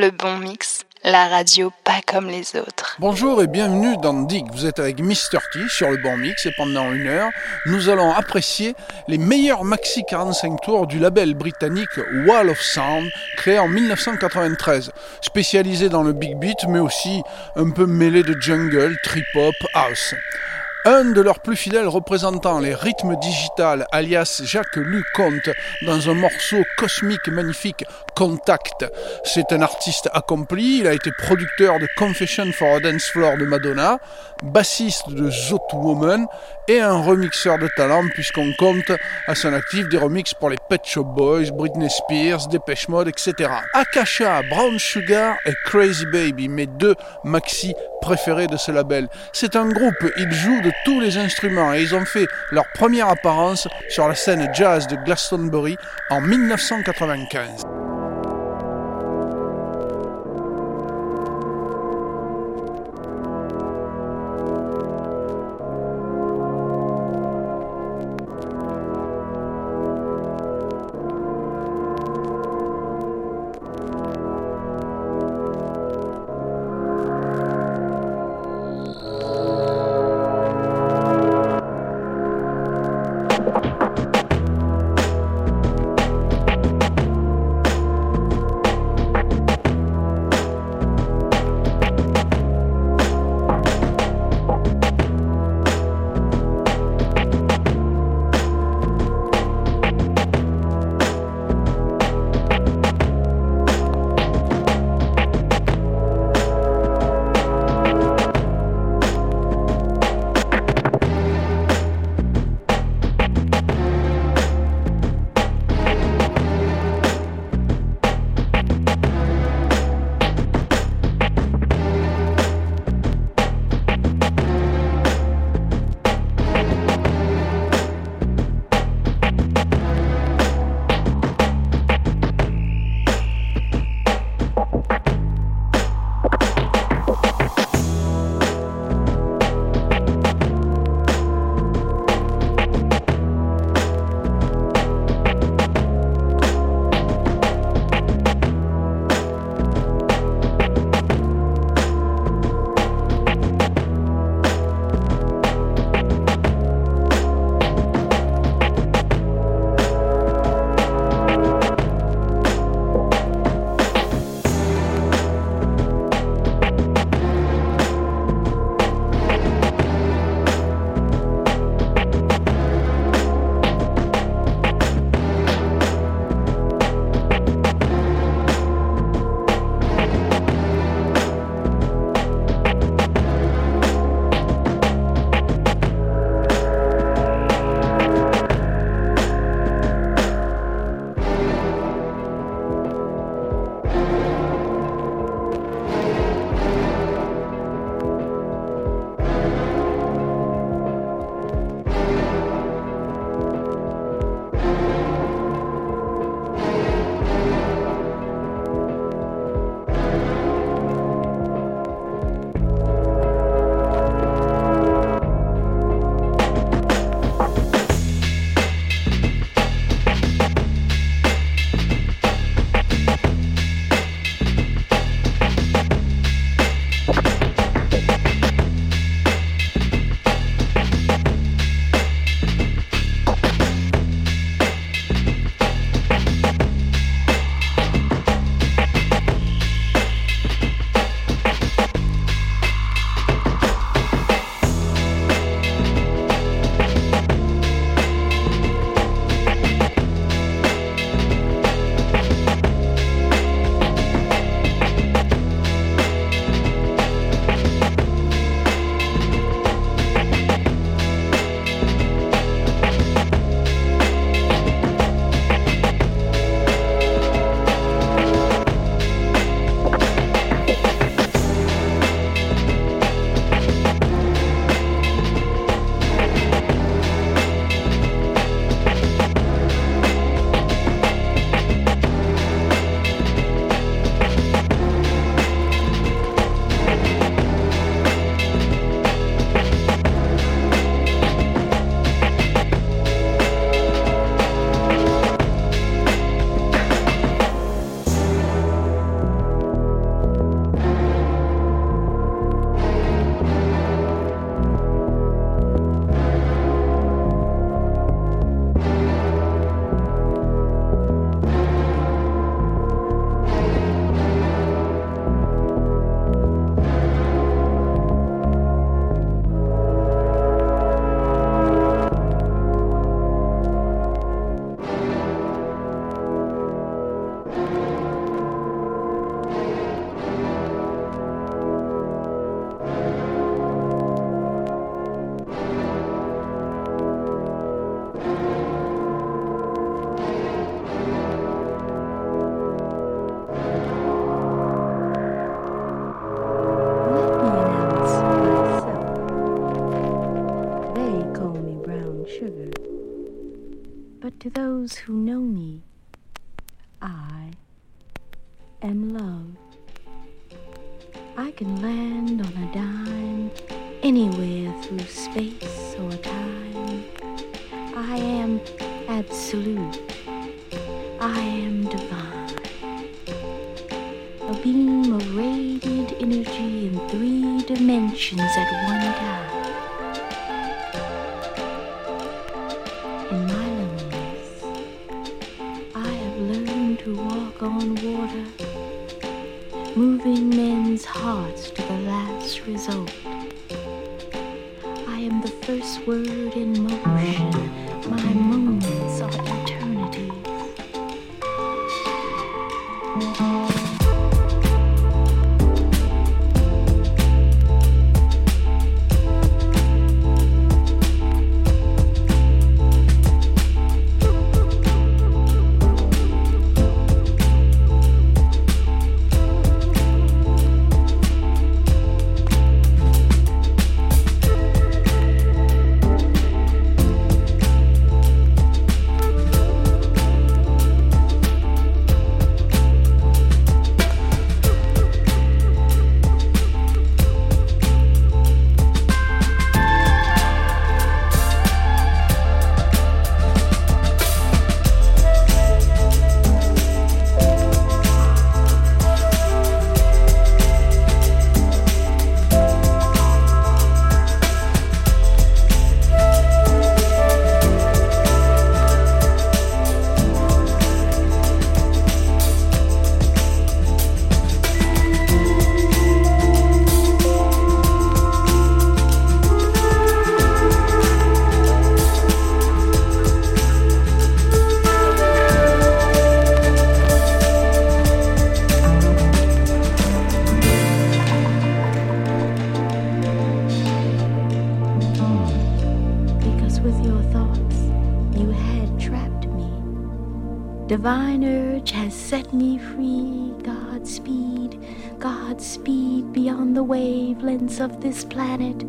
Le bon mix, la radio pas comme les autres. Bonjour et bienvenue dans Dig. Vous êtes avec Mr. T sur le bon mix et pendant une heure, nous allons apprécier les meilleurs maxi 45 tours du label britannique Wall of Sound, créé en 1993. Spécialisé dans le big beat, mais aussi un peu mêlé de jungle, trip hop, house. Un de leurs plus fidèles représentants, les rythmes digital, alias Jacques Luc Comte, dans un morceau cosmique magnifique, Contact. C'est un artiste accompli, il a été producteur de Confession for a Dance Floor de Madonna, bassiste de Zot Woman et un remixeur de talent puisqu'on compte à son actif des remixes pour les Pet Shop Boys, Britney Spears, Depeche Mode, etc. Akasha, Brown Sugar et Crazy Baby, mes deux maxi préférés de ce label. C'est un groupe, ils jouent de tous les instruments et ils ont fait leur première apparence sur la scène jazz de Glastonbury en 1995. those who know me. I am love. I can land on a dime anywhere through space or time. I am absolute. I am divine. A beam of radiant energy in three dimensions at one time. of this planet.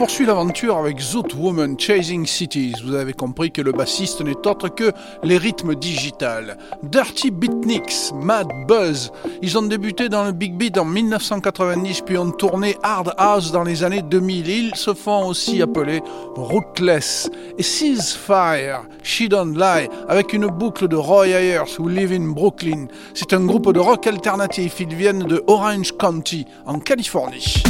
Poursuit l'aventure avec Zoot Woman Chasing Cities. Vous avez compris que le bassiste n'est autre que les rythmes digital. Dirty Beatniks, Mad Buzz. Ils ont débuté dans le Big Beat en 1990 puis ont tourné Hard House dans les années 2000. Ils se font aussi appeler Rootless. Et Fire, She Don't Lie, avec une boucle de Roy Ayers who live in Brooklyn. C'est un groupe de rock alternatif. Ils viennent de Orange County, en Californie.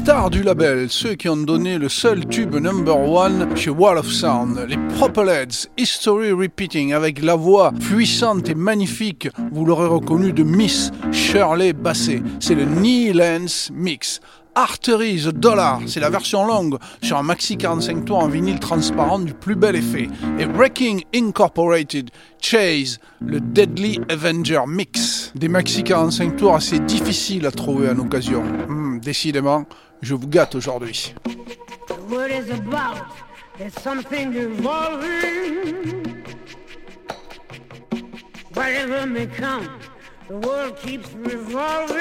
Stars du label, ceux qui ont donné le seul tube number one chez Wall of Sound, les Propelheads, History Repeating, avec la voix puissante et magnifique, vous l'aurez reconnu, de Miss Shirley Bassey. C'est le Knee Lens Mix. Artery The Dollar, c'est la version longue sur un maxi 45 tours en vinyle transparent du plus bel effet. Et Breaking Incorporated, Chase, le Deadly Avenger Mix. Des maxi 45 tours assez difficiles à trouver en occasion. Hmm, décidément, je vous gâte aujourd'hui. The word is about. There's something evolving. Whatever may come, the world keeps revolving.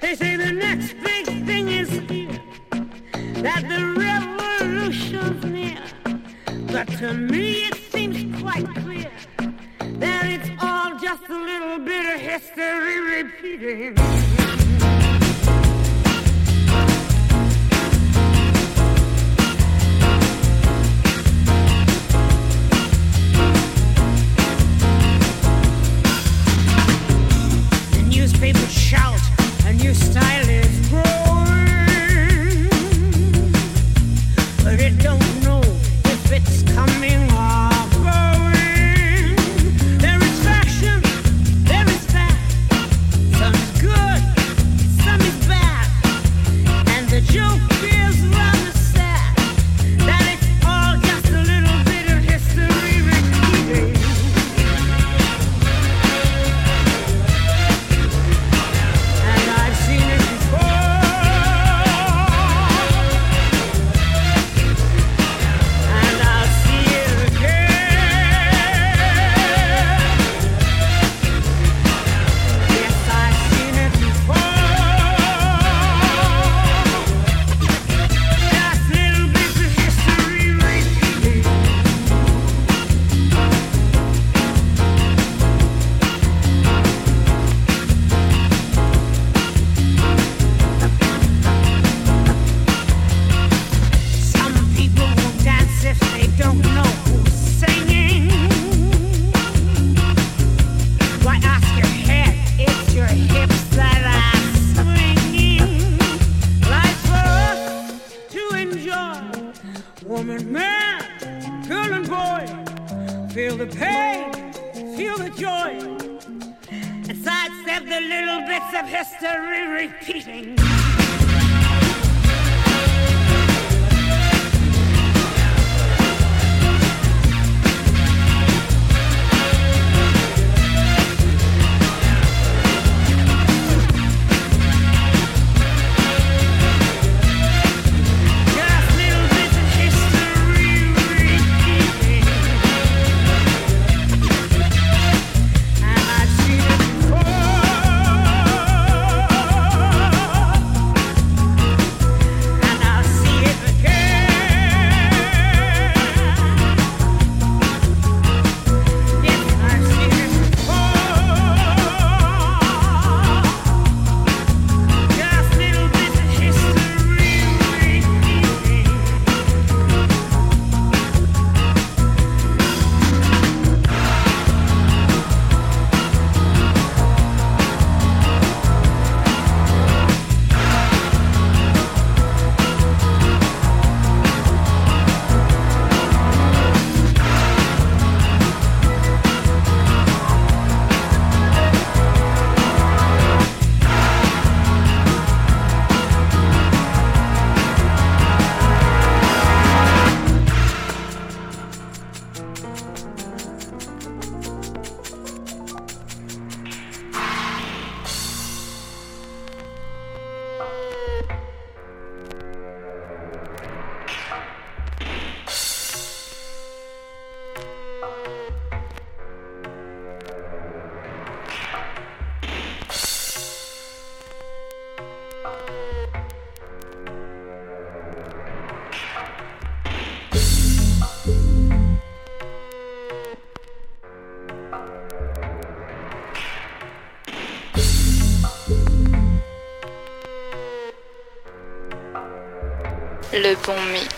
They say the next big thing is here, that the revolution's near. But to me it seems quite clear that it's all just a little bit of history repeating. Newspapers shout a new style is growing, but it don't know if it's coming Bon.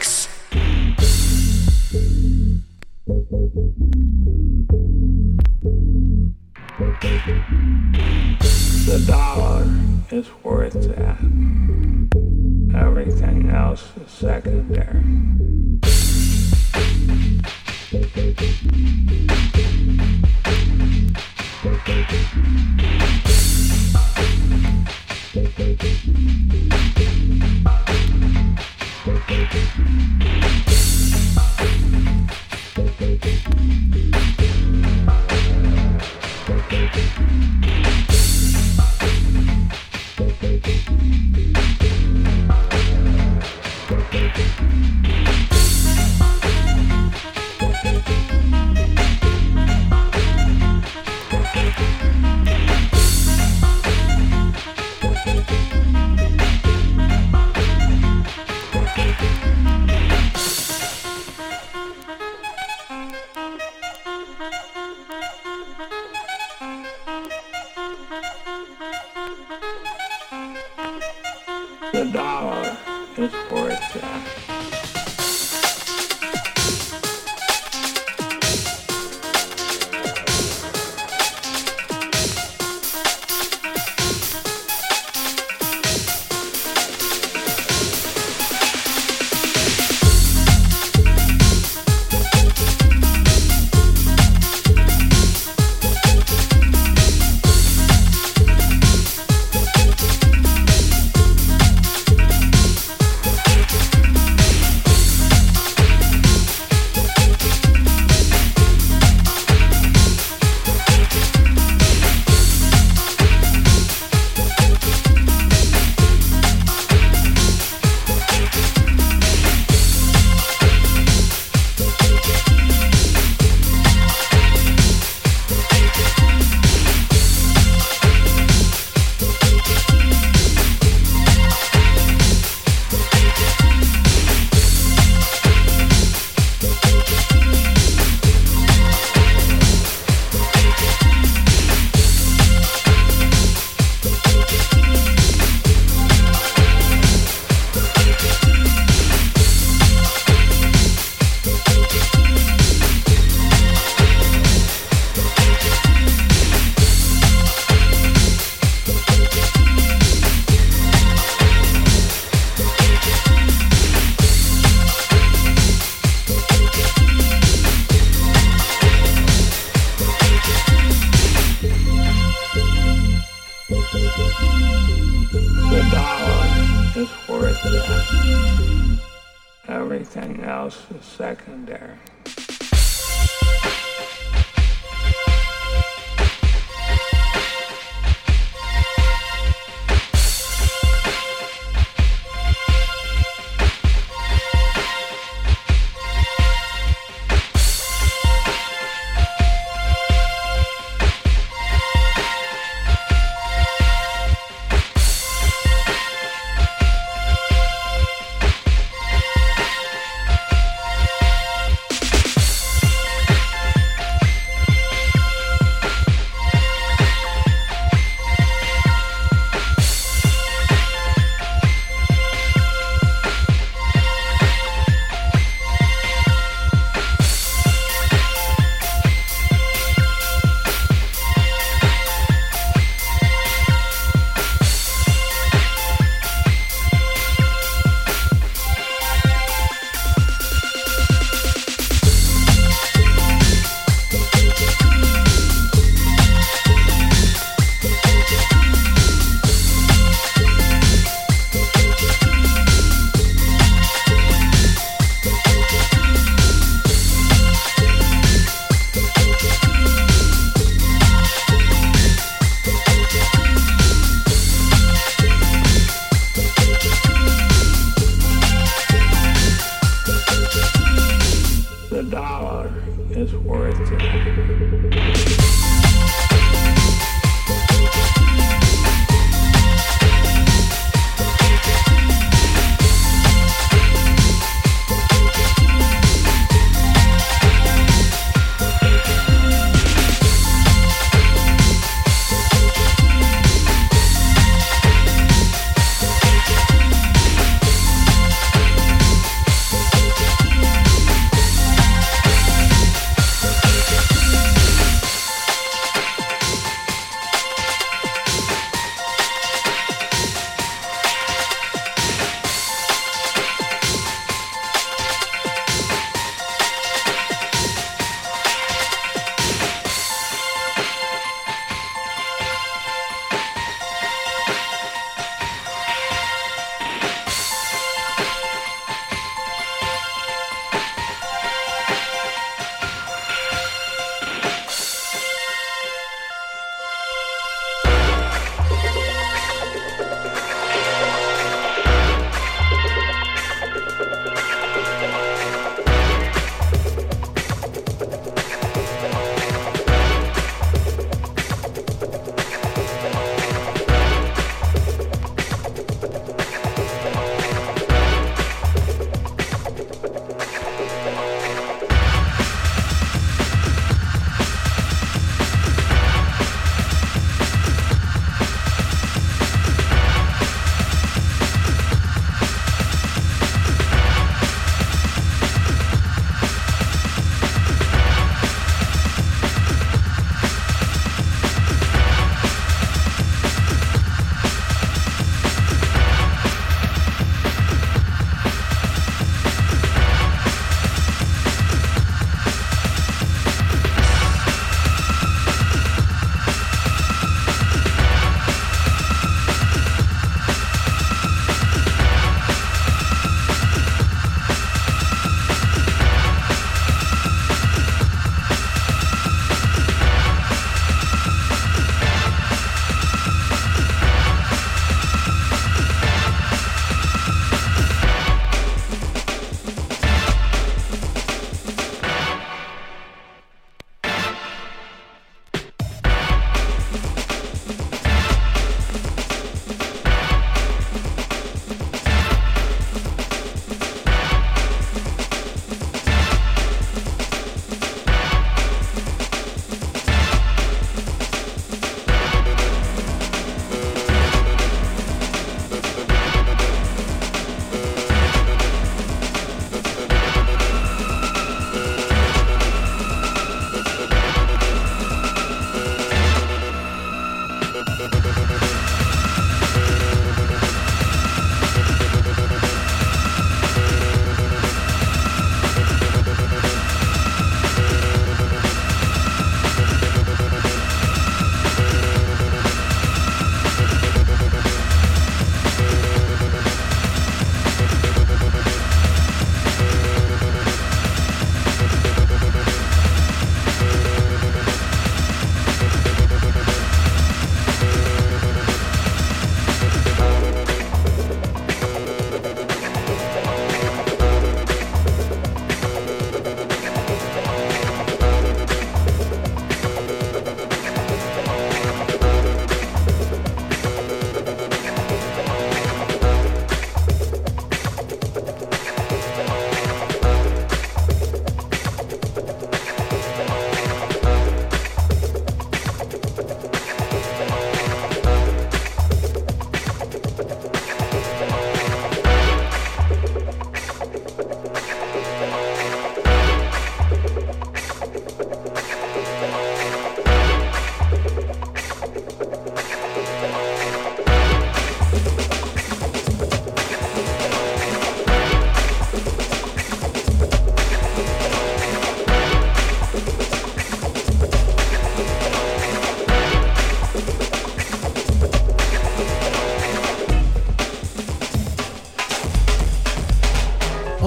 The dollar is worth that.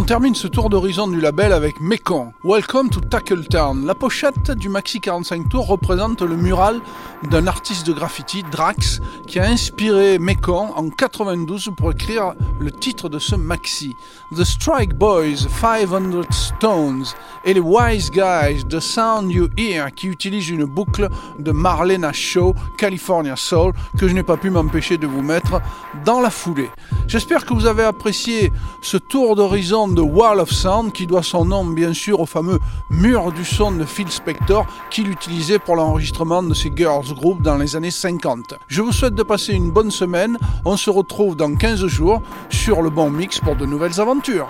Termine ce tour d'horizon du label avec Mekong. Welcome to Town. La pochette du Maxi 45 Tour représente le mural d'un artiste de graffiti, Drax, qui a inspiré Mekong en 92 pour écrire le titre de ce maxi. The Strike Boys, 500 Stones et les Wise Guys, The Sound You Hear, qui utilisent une boucle de Marlena Shaw, California Soul, que je n'ai pas pu m'empêcher de vous mettre dans la foulée. J'espère que vous avez apprécié ce tour d'horizon de Wall of Sound qui doit son nom bien sûr au fameux mur du son de Phil Spector qu'il utilisait pour l'enregistrement de ses girls group dans les années 50. Je vous souhaite de passer une bonne semaine. On se retrouve dans 15 jours sur le bon mix pour de nouvelles aventures.